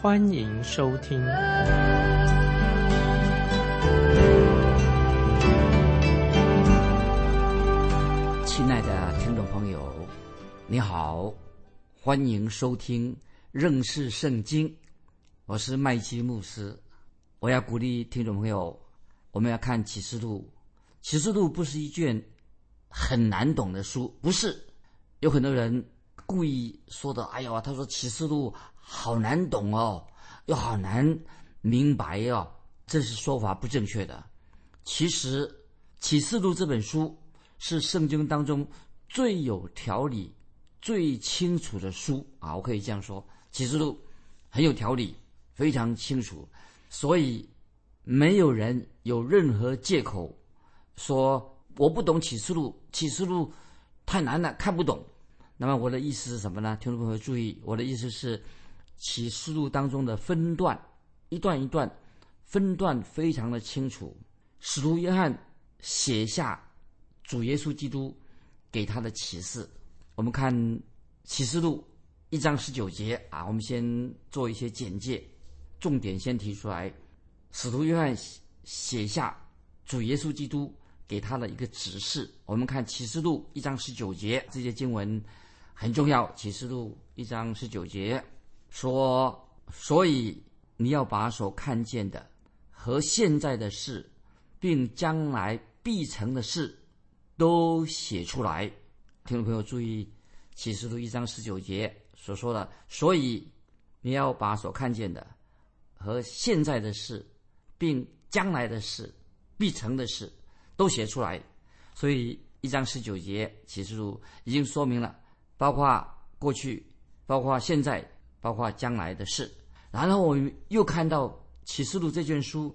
欢迎收听。亲爱的听众朋友，你好，欢迎收听认识圣经。我是麦基牧师，我要鼓励听众朋友，我们要看启示录。启示录不是一卷很难懂的书，不是。有很多人故意说的，哎呦，他说启示录好难懂哦，又好难明白哦，这是说法不正确的。其实启示录这本书是圣经当中最有条理、最清楚的书啊，我可以这样说，启示录很有条理，非常清楚，所以没有人有任何借口。说我不懂启示录，启示录太难了，看不懂。那么我的意思是什么呢？听众朋友注意，我的意思是启示录当中的分段，一段一段分段非常的清楚。使徒约翰写下主耶稣基督给他的启示。我们看启示录一章十九节啊，我们先做一些简介，重点先提出来。使徒约翰写下主耶稣基督。给他的一个指示，我们看启示录一章十九节，这些经文很重要。启示录一章十九节说：“所以你要把所看见的和现在的事，并将来必成的事，都写出来。”听众朋友注意，启示录一章十九节所说的：“所以你要把所看见的和现在的事，并将来的事，必成的事。”都写出来，所以一章十九节启示录已经说明了，包括过去、包括现在、包括将来的事。然后我们又看到启示录这卷书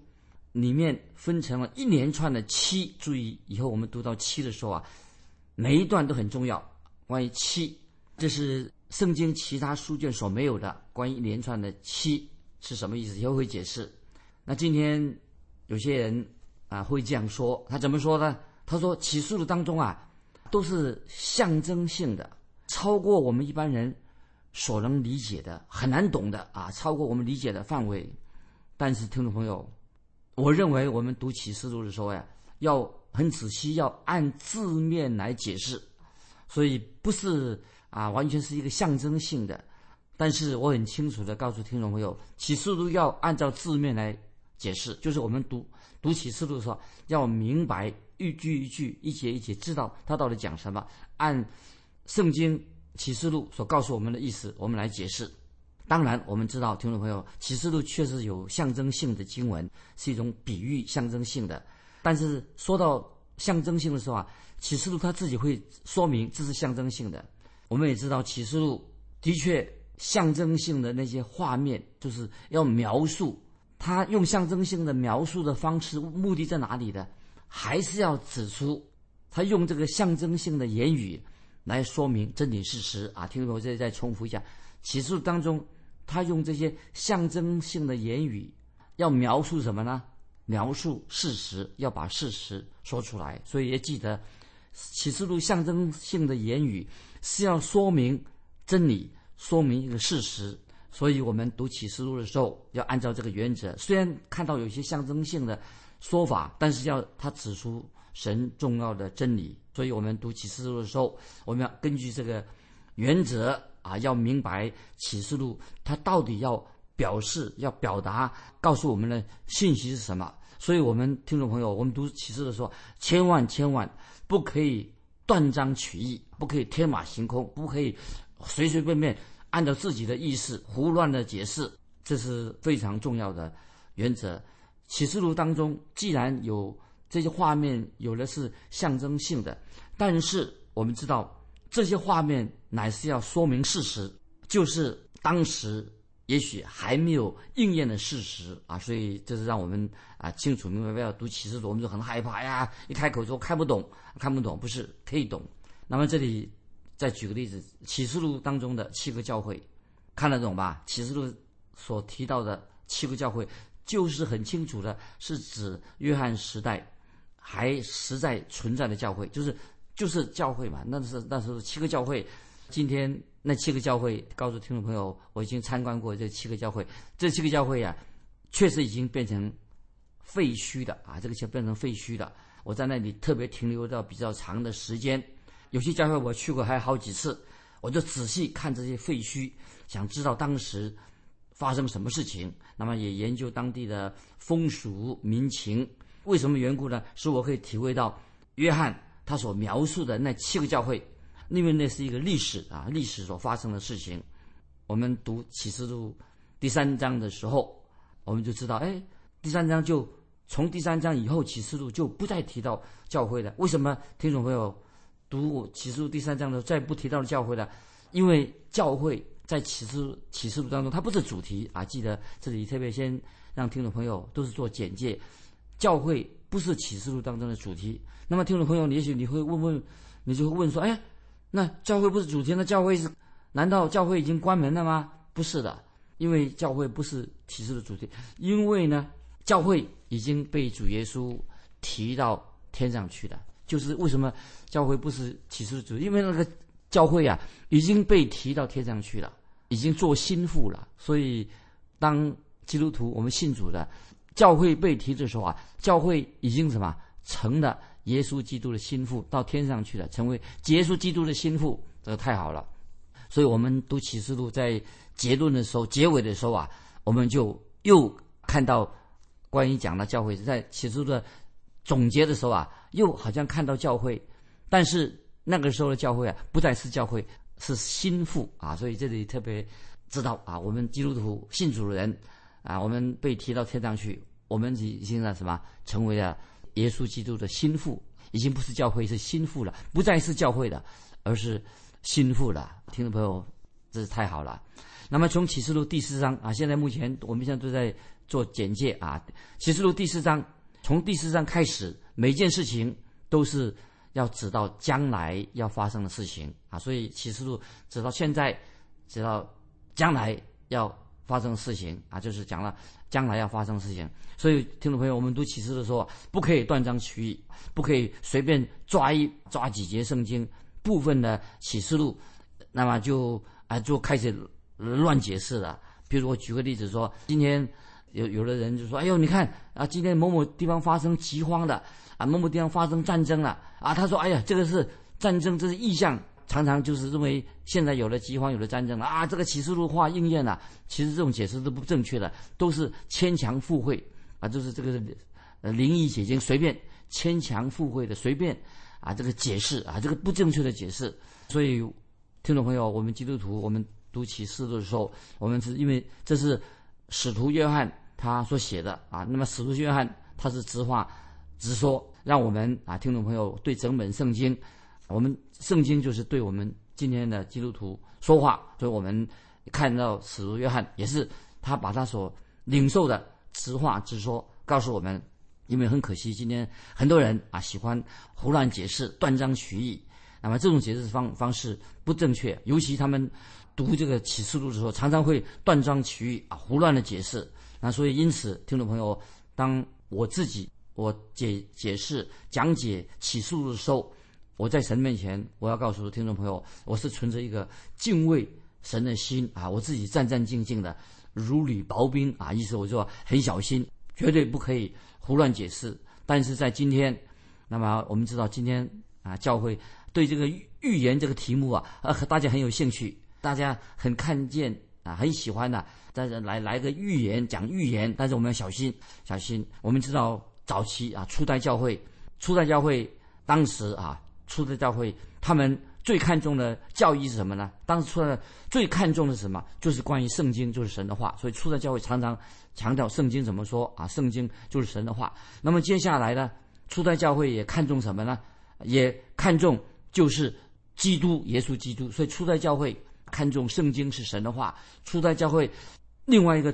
里面分成了一连串的七，注意以后我们读到七的时候啊，每一段都很重要。关于七，这是圣经其他书卷所没有的。关于一连串的七是什么意思？以后会解释。那今天有些人。啊，会这样说，他怎么说呢？他说启示录当中啊，都是象征性的，超过我们一般人所能理解的，很难懂的啊，超过我们理解的范围。但是听众朋友，我认为我们读启示录的时候呀，要很仔细，要按字面来解释，所以不是啊，完全是一个象征性的。但是我很清楚的告诉听众朋友，启示录要按照字面来解释，就是我们读。读启示录的时候，要明白一句一句、一节一节，知道他到底讲什么。按圣经启示录所告诉我们的意思，我们来解释。当然，我们知道听众朋友，启示录确实有象征性的经文，是一种比喻、象征性的。但是说到象征性的时候啊，启示录他自己会说明这是象征性的。我们也知道启示录的确象征性的那些画面，就是要描述。他用象征性的描述的方式，目的在哪里的？还是要指出，他用这个象征性的言语来说明真理事实啊！听众朋友，再再重复一下，启示录当中，他用这些象征性的言语，要描述什么呢？描述事实，要把事实说出来。所以也记得，启示录象征性的言语是要说明真理，说明一个事实。所以我们读启示录的时候，要按照这个原则。虽然看到有些象征性的说法，但是要他指出神重要的真理。所以我们读启示录的时候，我们要根据这个原则啊，要明白启示录它到底要表示、要表达、告诉我们的信息是什么。所以我们听众朋友，我们读启示的时候，千万千万不可以断章取义，不可以天马行空，不可以随随便便。按照自己的意思胡乱的解释，这是非常重要的原则。启示录当中既然有这些画面，有的是象征性的，但是我们知道这些画面乃是要说明事实，就是当时也许还没有应验的事实啊，所以这是让我们啊清楚明白。不要读启示录，我们就很害怕呀，一开口说看不懂，看不懂，不是可以懂。那么这里再举个例子，启示录当中的七个教会，看得懂吧？启示录所提到的七个教会，就是很清楚的，是指约翰时代还实在存在的教会，就是就是教会嘛。那是那时候七个教会，今天。那七个教会，告诉听众朋友，我已经参观过这七个教会。这七个教会呀，确实已经变成废墟的啊！这个就变成废墟的。我在那里特别停留到比较长的时间。有些教会我去过，还有好几次，我就仔细看这些废墟，想知道当时发生什么事情。那么也研究当地的风俗民情。为什么缘故呢？使我可以体会到约翰他所描述的那七个教会。因为那是一个历史啊，历史所发生的事情。我们读启示录第三章的时候，我们就知道，哎，第三章就从第三章以后，启示录就不再提到教会了。为什么？听众朋友读启示录第三章的时候，再不提到教会了？因为教会在启示启示录当中，它不是主题啊。记得这里特别先让听众朋友都是做简介，教会不是启示录当中的主题。那么，听众朋友，也许你会问问，你就会问说，哎。那教会不是主题，那教会是？难道教会已经关门了吗？不是的，因为教会不是启示的主题。因为呢，教会已经被主耶稣提到天上去了。就是为什么教会不是启示的主题？因为那个教会啊已经被提到天上去了，已经做心腹了。所以，当基督徒我们信主的，教会被提的时候啊，教会已经什么成了？耶稣基督的心腹到天上去了，成为耶稣基督的心腹，这个太好了。所以我们读启示录，在结论的时候、结尾的时候啊，我们就又看到关于讲的教会，在启示录的总结的时候啊，又好像看到教会，但是那个时候的教会啊，不再是教会，是心腹啊。所以这里特别知道啊，我们基督徒信主的人啊，我们被提到天上去，我们已经在什么成为了。耶稣基督的心腹已经不是教会，是心腹了，不再是教会的，而是心腹了。听众朋友，这是太好了。那么从启示录第四章啊，现在目前我们现在都在做简介啊。启示录第四章，从第四章开始，每件事情都是要指到将来要发生的事情啊。所以启示录指到现在，直到将来要发生事情啊，就是讲了。将来要发生事情，所以听众朋友，我们读启示的时候，不可以断章取义，不可以随便抓一抓几节圣经部分的启示录，那么就啊就开始乱解释了。比如我举个例子说，今天有有的人就说：“哎呦，你看啊，今天某某地方发生饥荒的啊，某某地方发生战争了啊。”他说：“哎呀，这个是战争，这是意象。”常常就是认为现在有了饥荒，有了战争了啊，这个启示录话应验了。其实这种解释都不正确的，都是牵强附会啊，就是这个呃灵异解经随便牵强附会的随便啊这个解释啊这个不正确的解释。所以听众朋友，我们基督徒我们读启示录的时候，我们是因为这是使徒约翰他所写的啊，那么使徒约翰他是直话直说，让我们啊听众朋友对整本圣经。我们圣经就是对我们今天的基督徒说话，所以我们看到使徒约翰也是他把他所领受的直话直说告诉我们。因为很可惜，今天很多人啊喜欢胡乱解释、断章取义，那么这种解释方方式不正确。尤其他们读这个启示录的时候，常常会断章取义啊，胡乱的解释。那所以因此，听众朋友，当我自己我解解释讲解启示录的时候，我在神面前，我要告诉听众朋友，我是存着一个敬畏神的心啊，我自己战战兢兢的，如履薄冰啊，意思我就很小心，绝对不可以胡乱解释。但是在今天，那么我们知道今天啊，教会对这个预言这个题目啊，呃，大家很有兴趣，大家很看见啊，很喜欢的，但是来来个预言讲预言，但是我们要小心小心。我们知道早期啊，初代教会，初代教会当时啊。初代教会，他们最看重的教义是什么呢？当时初代最看重的是什么？就是关于圣经，就是神的话。所以初代教会常常强调圣经怎么说啊？圣经就是神的话。那么接下来呢？初代教会也看重什么呢？也看重就是基督，耶稣基督。所以初代教会看重圣经是神的话。初代教会另外一个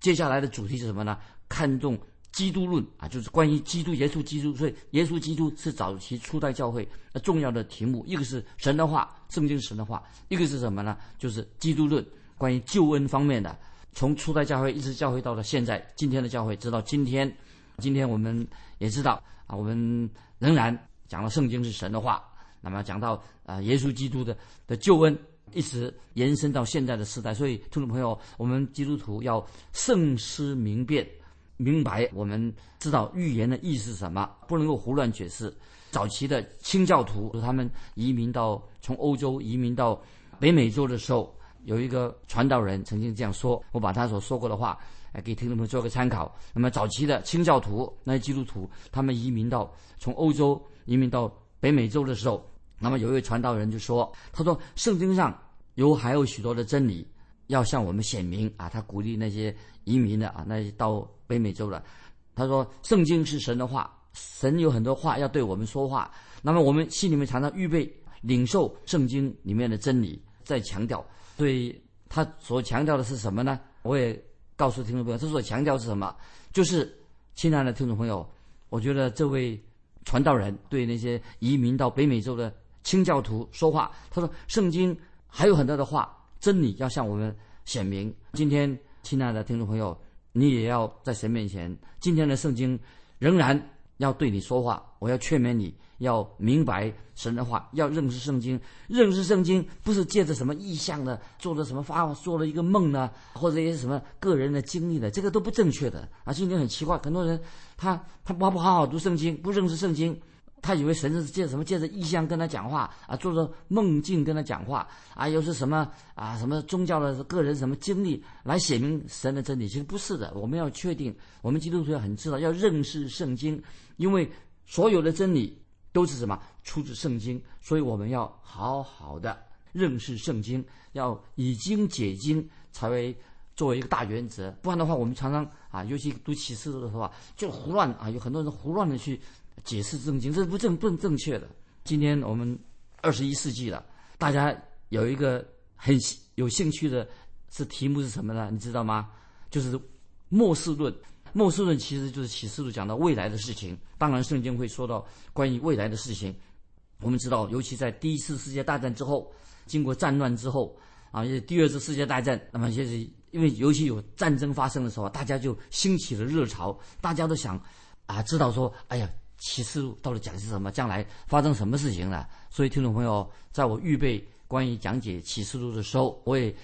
接下来的主题是什么呢？看重基督论啊，就是关于基督、耶稣基督。所以，耶稣基督是早期初代教会那重要的题目。一个是神的话，圣经神的话；一个是什么呢？就是基督论，关于救恩方面的。从初代教会一直教会到了现在，今天的教会直到今天，今天我们也知道啊，我们仍然讲到圣经是神的话。那么讲到啊，耶稣基督的的救恩。一直延伸到现在的时代，所以听众朋友，我们基督徒要慎思明辨，明白我们知道预言的意思是什么，不能够胡乱解释。早期的清教徒，他们移民到从欧洲移民到北美洲的时候，有一个传道人曾经这样说，我把他所说过的话，来给听众朋友做个参考。那么早期的清教徒，那些基督徒，他们移民到从欧洲移民到北美洲的时候。那么有一位传道人就说：“他说圣经上有还有许多的真理要向我们显明啊。他鼓励那些移民的啊，那些到北美洲的。他说圣经是神的话，神有很多话要对我们说话。那么我们心里面常常预备领受圣经里面的真理，在强调。所以他所强调的是什么呢？我也告诉听众朋友，他所强调是什么？就是亲爱的听众朋友，我觉得这位传道人对那些移民到北美洲的。”清教徒说话，他说：“圣经还有很多的话，真理要向我们显明。今天，亲爱的听众朋友，你也要在神面前。今天的圣经仍然要对你说话。我要劝勉你，要明白神的话，要认识圣经。认识圣经不是借着什么意象的，做了什么发，做了一个梦呢，或者一些什么个人的经历的，这个都不正确的啊！今天很奇怪，很多人他他不不好好读圣经，不认识圣经。”他以为神是借什么借着意象跟他讲话啊，做着梦境跟他讲话啊，又是什么啊什么宗教的个人什么经历来写明神的真理？其实不是的。我们要确定，我们基督徒要很知道，要认识圣经，因为所有的真理都是什么出自圣经，所以我们要好好的认识圣经，要以经解经，才为作为一个大原则。不然的话，我们常常啊，尤其读启示录的时候啊，就胡乱啊，有很多人胡乱的去。解释圣经，这是不正不正确的。今天我们二十一世纪了，大家有一个很有兴趣的，是题目是什么呢？你知道吗？就是末世论。末世论其实就是启示录讲到未来的事情。当然，圣经会说到关于未来的事情。我们知道，尤其在第一次世界大战之后，经过战乱之后啊，也第二次世界大战，那么就是因为尤其有战争发生的时候，大家就兴起了热潮，大家都想啊，知道说，哎呀。启示录到底讲的是什么？将来发生什么事情了？所以听众朋友，在我预备关于讲解启示录的时候，我也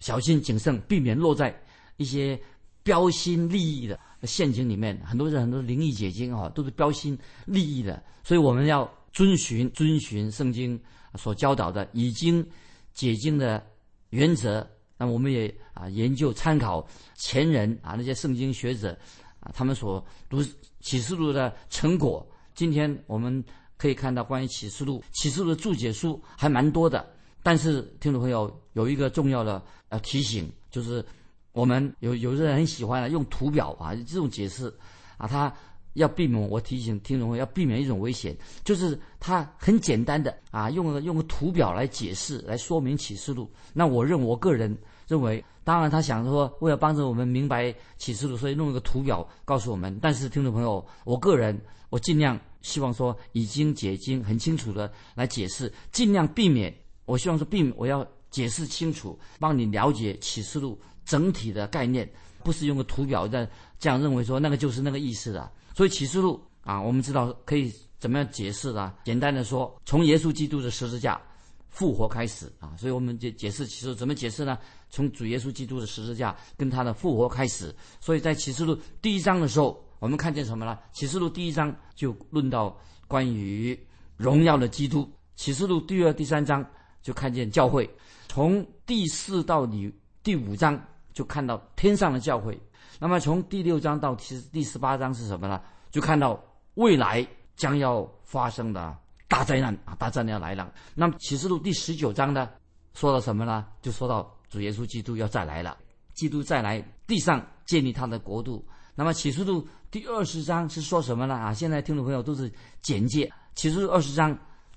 小心谨慎，避免落在一些标新立异的陷阱里面。很多人很多灵异解经啊，都是标新立异的。所以我们要遵循遵循圣经所教导的已经解经的原则。那我们也啊研究参考前人啊那些圣经学者啊。他们所读启示录的成果，今天我们可以看到关于启示录，启示录的注解书还蛮多的。但是听众朋友有一个重要的呃提醒，就是我们有有的人很喜欢用图表啊这种解释啊，他要避免。我提醒听众朋友要避免一种危险，就是他很简单的啊用用个图表来解释来说明启示录。那我认我个人认为。当然，他想说，为了帮助我们明白启示录，所以弄一个图表告诉我们。但是，听众朋友，我个人我尽量希望说，已经解经很清楚的来解释，尽量避免。我希望说，避免我要解释清楚，帮你了解启示录整体的概念，不是用个图表的这样认为说那个就是那个意思的。所以启示录啊，我们知道可以怎么样解释呢？简单的说，从耶稣基督的十字架。复活开始啊，所以我们解解释启示录怎么解释呢？从主耶稣基督的十字架跟他的复活开始。所以在启示录第一章的时候，我们看见什么呢？启示录第一章就论到关于荣耀的基督。启示录第二、第三章就看见教会。从第四到第第五章就看到天上的教会。那么从第六章到其实第十八章是什么呢？就看到未来将要发生的。大灾难啊！大灾难要来了。那么启示录第十九章呢，说到什么呢？就说到主耶稣基督要再来了，基督再来地上建立他的国度。那么启示录第二十章是说什么呢？啊，现在听众朋友都是简介。启示录二十章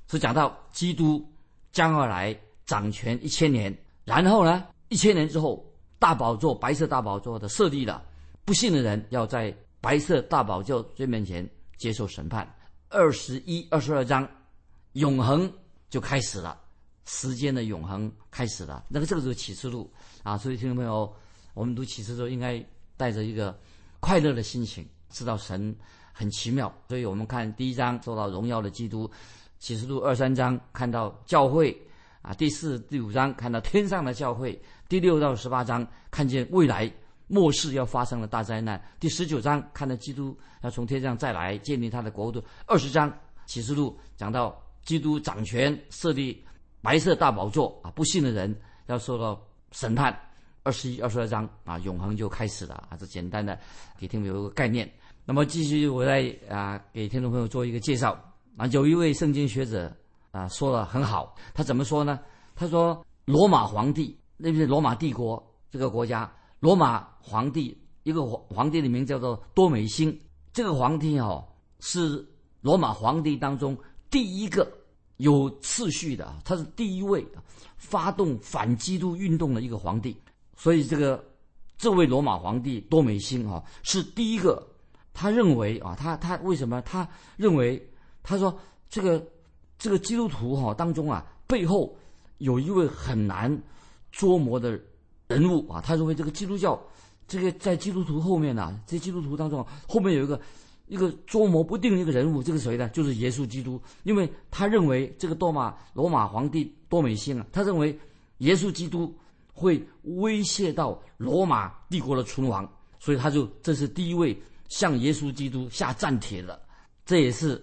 是讲到基督将要来掌权一千年，然后呢，一千年之后大宝座白色大宝座的设立了，不信的人要在白色大宝座最面前接受审判。二十一、二十二章，永恒就开始了，时间的永恒开始了。那个这个就是启示录啊，所以听众朋友，我们读启示录应该带着一个快乐的心情，知道神很奇妙。所以我们看第一章说到荣耀的基督，启示录二三章看到教会啊，第四、第五章看到天上的教会，第六到十八章看见未来末世要发生的大灾难，第十九章看到基督要从天上再来建立他的国度，二十章启示录讲到基督掌权设立白色大宝座啊，不信的人要受到审判。二十一、二十二章啊，永恒就开始了啊，这简单的给听众有一个概念。那么继续，我再啊给听众朋友做一个介绍啊。有一位圣经学者啊说的很好，他怎么说呢？他说罗马皇帝，那是罗马帝国这个国家，罗马皇帝一个皇皇帝的名叫做多美辛。这个皇帝哦是罗马皇帝当中第一个有次序的，他是第一位发动反基督运动的一个皇帝。所以这个这位罗马皇帝多美辛啊，是第一个。他认为啊，他他为什么？他认为他说这个这个基督徒哈当中啊，背后有一位很难捉摸的人物啊。他认为这个基督教这个在基督徒后面呢，在基督徒当中后面有一个一个捉摸不定的一个人物，这个谁呢？就是耶稣基督。因为他认为这个多马罗马皇帝多美辛啊，他认为耶稣基督。会威胁到罗马帝国的存亡，所以他就这是第一位向耶稣基督下战帖的，这也是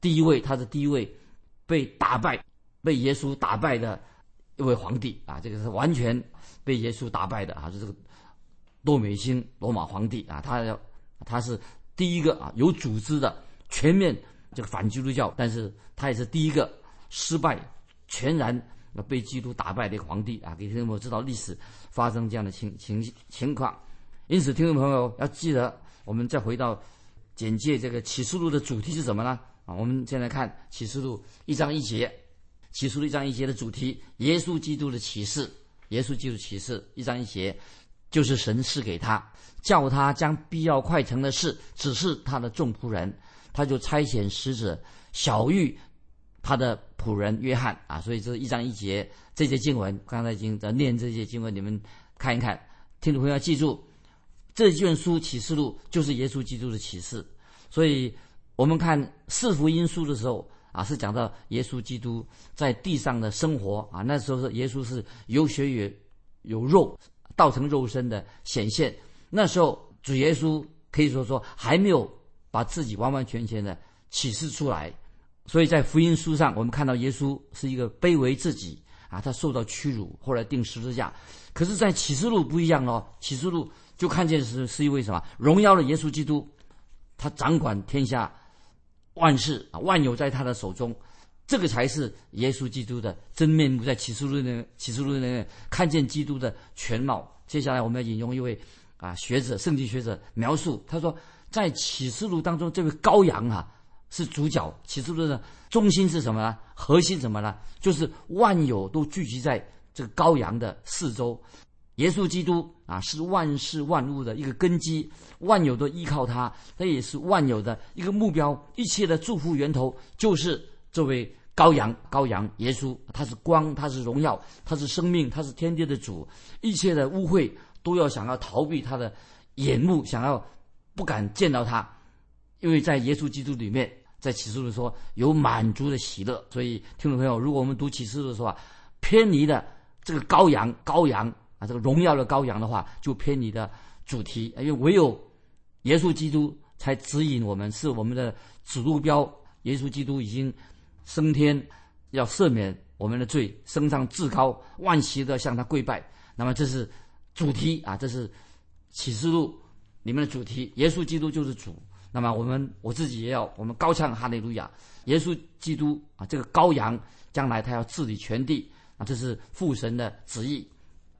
第一位，他是第一位被打败、被耶稣打败的一位皇帝啊！这个是完全被耶稣打败的啊！是这个多美辛罗马皇帝啊，他要他是第一个啊有组织的全面这个反基督教，但是他也是第一个失败全然。被基督打败的皇帝啊，给听众朋友知道历史发生这样的情情情况，因此听众朋友要记得，我们再回到简介这个启示录的主题是什么呢？啊，我们先来看启示录一章一节，启示录一章一节的主题：耶稣基督的启示。耶稣基督启示一章一节，就是神赐给他，叫他将必要快成的事指示他的众仆人，他就差遣使者小玉他的。仆人约翰啊，所以这一章一节这些经文，刚才已经在念这些经文，你们看一看。听众朋友要记住，这卷书启示录就是耶稣基督的启示。所以我们看四福音书的时候啊，是讲到耶稣基督在地上的生活啊，那时候是耶稣是有血有有肉，道成肉身的显现。那时候主耶稣可以说说还没有把自己完完全全的启示出来。所以在福音书上，我们看到耶稣是一个卑微自己啊，他受到屈辱，后来钉十字架。可是，在启示录不一样哦，启示录就看见是是一位什么荣耀的耶稣基督，他掌管天下万事啊，万有在他的手中，这个才是耶稣基督的真面目。在启示录那启示录那看见基督的全貌。接下来我们要引用一位啊学者，圣经学者描述，他说，在启示录当中，这位羔羊啊。是主角，启示录的中心是什么呢？核心什么呢？就是万有都聚集在这个羔羊的四周。耶稣基督啊，是万事万物的一个根基，万有都依靠他，他也是万有的一个目标，一切的祝福源头就是这位羔羊。羔羊耶稣，他是光，他是荣耀，他是生命，他是天地的主。一切的污秽都要想要逃避他的眼目，想要不敢见到他。因为在耶稣基督里面，在启示录说有满足的喜乐，所以听众朋友，如果我们读启示录的时候啊，偏离的这个羔羊，羔羊啊，这个荣耀的羔羊的话，就偏离的主题。因为唯有耶稣基督才指引我们，是我们的指路标。耶稣基督已经升天，要赦免我们的罪，升上至高，万齐的向他跪拜。那么这是主题啊，这是启示录里面的主题。耶稣基督就是主。那么我们我自己也要我们高唱哈利路亚，耶稣基督啊，这个羔羊将来他要治理全地啊，这是父神的旨意。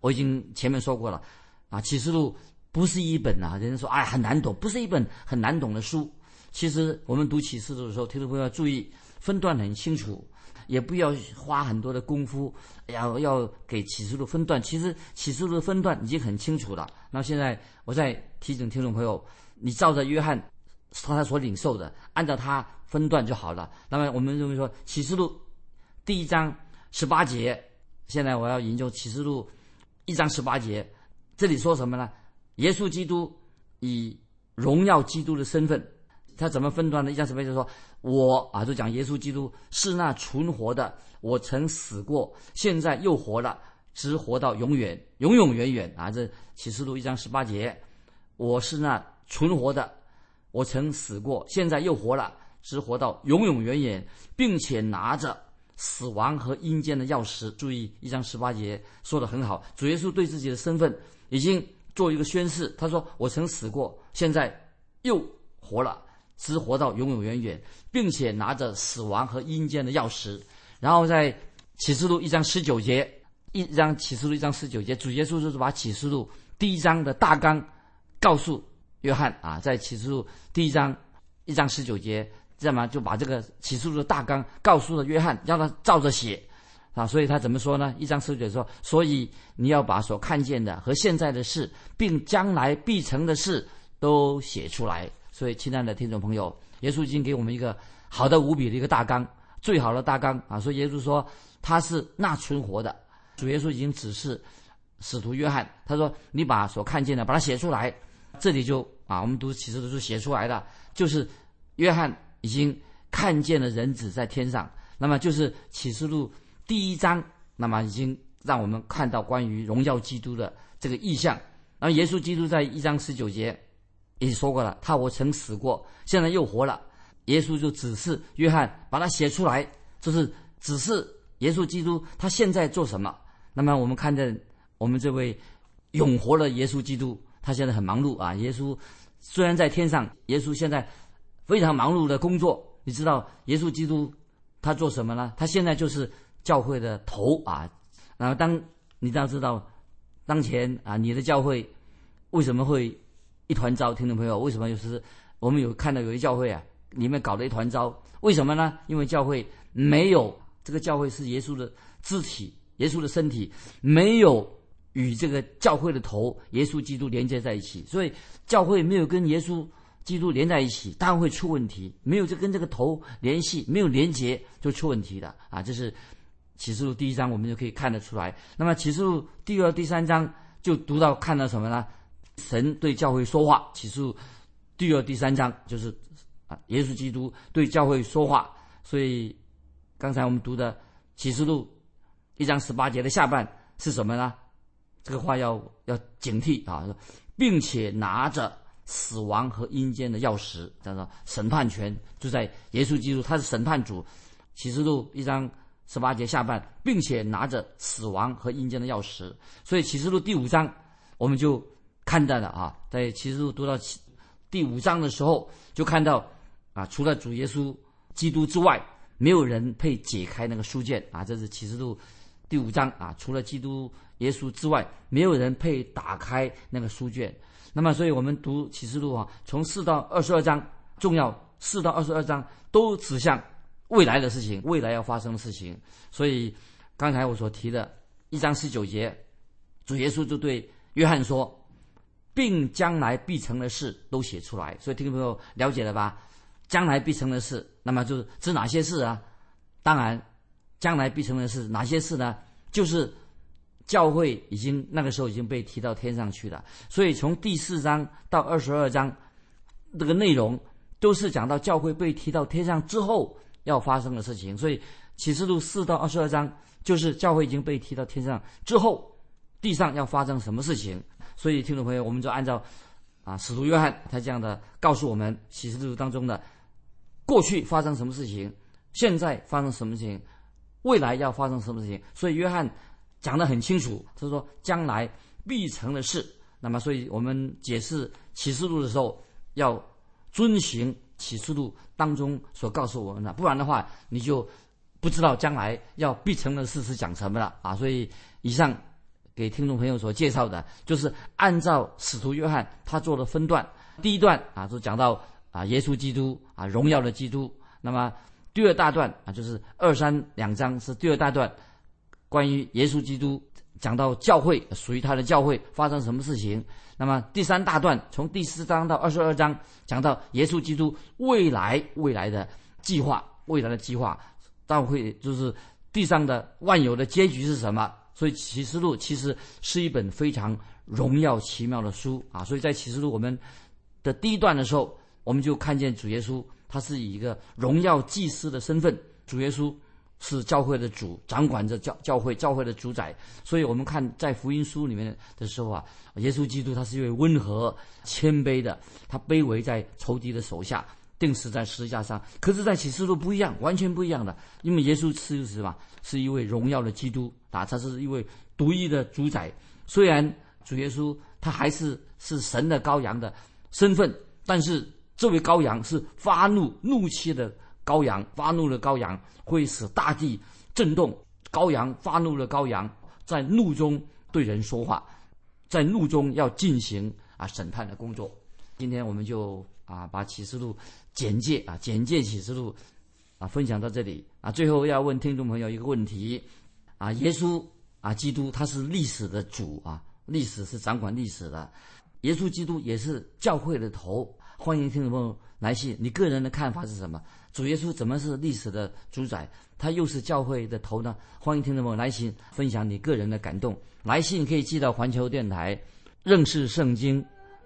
我已经前面说过了啊，启示录不是一本啊，人家说哎很难懂，不是一本很难懂的书。其实我们读启示录的时候，听众朋友要注意分段很清楚，也不要花很多的功夫，要要给启示录分段。其实启示录的分段已经很清楚了。那现在我再提醒听众朋友，你照着约翰他所领受的，按照他分段就好了。那么我们认为说启示录第一章十八节，现在我要研究启示录一章十八节，这里说什么呢？耶稣基督以荣耀基督的身份。他怎么分段呢？一章十八节说：“我啊，就讲耶稣基督是那存活的，我曾死过，现在又活了，直活到永远，永永远远啊！”这启示录一章十八节，我是那存活的，我曾死过，现在又活了，直活到永永远远，并且拿着死亡和阴间的钥匙。注意一章十八节说的很好，主耶稣对自己的身份已经做一个宣誓，他说：“我曾死过，现在又活了。”只活到永永远远，并且拿着死亡和阴间的钥匙。然后在启示录一章十九节，一章启示录一章十九节，主耶稣就是把启示录第一章的大纲告诉约翰啊，在启示录第一章一章十九节，这样嘛就把这个启示录的大纲告诉了约翰，让他照着写啊。所以他怎么说呢？一章十九说：“所以你要把所看见的和现在的事，并将来必成的事都写出来。”所以，亲爱的听众朋友，耶稣已经给我们一个好的无比的一个大纲，最好的大纲啊！所以耶稣说他是那存活的。主耶稣已经指示使徒约翰，他说：“你把所看见的把它写出来。”这里就啊，我们读启示录是写出来的，就是约翰已经看见了人子在天上。那么就是启示录第一章，那么已经让我们看到关于荣耀基督的这个意象。然后耶稣基督在一章十九节。也说过了，他我曾死过，现在又活了。耶稣就指示约翰把它写出来，就是指示耶稣基督他现在做什么。那么我们看见我们这位永活的耶稣基督，他现在很忙碌啊。耶稣虽然在天上，耶稣现在非常忙碌的工作。你知道耶稣基督他做什么呢？他现在就是教会的头啊。然后当你要知道，当前啊，你的教会为什么会？一团糟，听众朋友，为什么就是我们有看到有些教会啊，里面搞得一团糟？为什么呢？因为教会没有这个教会是耶稣的肢体，耶稣的身体没有与这个教会的头耶稣基督连接在一起，所以教会没有跟耶稣基督连在一起，当然会出问题。没有这跟这个头联系，没有连接就出问题的啊！这是启示录第一章，我们就可以看得出来。那么启示录第二、第三章就读到看到什么呢？神对教会说话，启示第二、第三章就是啊，耶稣基督对教会说话。所以刚才我们读的启示录一章十八节的下半是什么呢？这个话要要警惕啊，并且拿着死亡和阴间的钥匙，叫做审判权就在耶稣基督，他是审判主。启示录一章十八节下半，并且拿着死亡和阴间的钥匙。所以启示录第五章我们就。看到了啊，在启示录读到第五章的时候，就看到啊，除了主耶稣基督之外，没有人配解开那个书卷啊。这是启示录第五章啊，除了基督耶稣之外，没有人配打开那个书卷。那么，所以我们读启示录啊，从四到二十二章，重要四到二十二章都指向未来的事情，未来要发生的事情。所以刚才我所提的一章十九节，主耶稣就对约翰说。并将来必成的事都写出来，所以听众朋友了解了吧？将来必成的事，那么就是指哪些事啊？当然，将来必成的事哪些事呢？就是教会已经那个时候已经被提到天上去了。所以从第四章到二十二章，这个内容都是讲到教会被提到天上之后要发生的事情。所以启示录四到二十二章就是教会已经被提到天上之后，地上要发生什么事情。所以，听众朋友，我们就按照啊，使徒约翰他这样的告诉我们启示录当中的过去发生什么事情，现在发生什么事情，未来要发生什么事情。所以，约翰讲得很清楚，他说将来必成的事。那么，所以我们解释启示录的时候要遵循启示录当中所告诉我们的，不然的话，你就不知道将来要必成的事是讲什么了啊。所以，以上。给听众朋友所介绍的，就是按照使徒约翰他做的分段。第一段啊，就讲到啊，耶稣基督啊，荣耀的基督。那么第二大段啊，就是二三两章是第二大段，关于耶稣基督讲到教会属于他的教会发生什么事情。那么第三大段从第四章到二十二章讲到耶稣基督未来未来的计划，未来的计划，到会就是地上的万有的结局是什么？所以启示录其实是一本非常荣耀奇妙的书啊！所以在启示录我们的第一段的时候，我们就看见主耶稣。他是以一个荣耀祭司的身份，主耶稣是教会的主，掌管着教教会教会的主宰。所以我们看在福音书里面的时候啊，耶稣基督他是一位温和谦卑的，他卑微在仇敌的手下，定死在十字架上。可是，在启示录不一样，完全不一样的，因为耶稣是什么？是一位荣耀的基督啊，他是一位独一的主宰。虽然主耶稣他还是是神的羔羊的身份，但是。这位羔羊是发怒怒气的羔羊，发怒的羔羊会使大地震动。羔羊发怒的羔羊在怒中对人说话，在怒中要进行啊审判的工作。今天我们就啊把启示录简介啊简介启示录啊分享到这里啊。最后要问听众朋友一个问题啊：耶稣啊基督他是历史的主啊，历史是掌管历史的，耶稣基督也是教会的头。欢迎听众朋友来信，你个人的看法是什么？主耶稣怎么是历史的主宰？他又是教会的头呢？欢迎听众朋友来信分享你个人的感动。来信可以寄到环球电台，认识圣经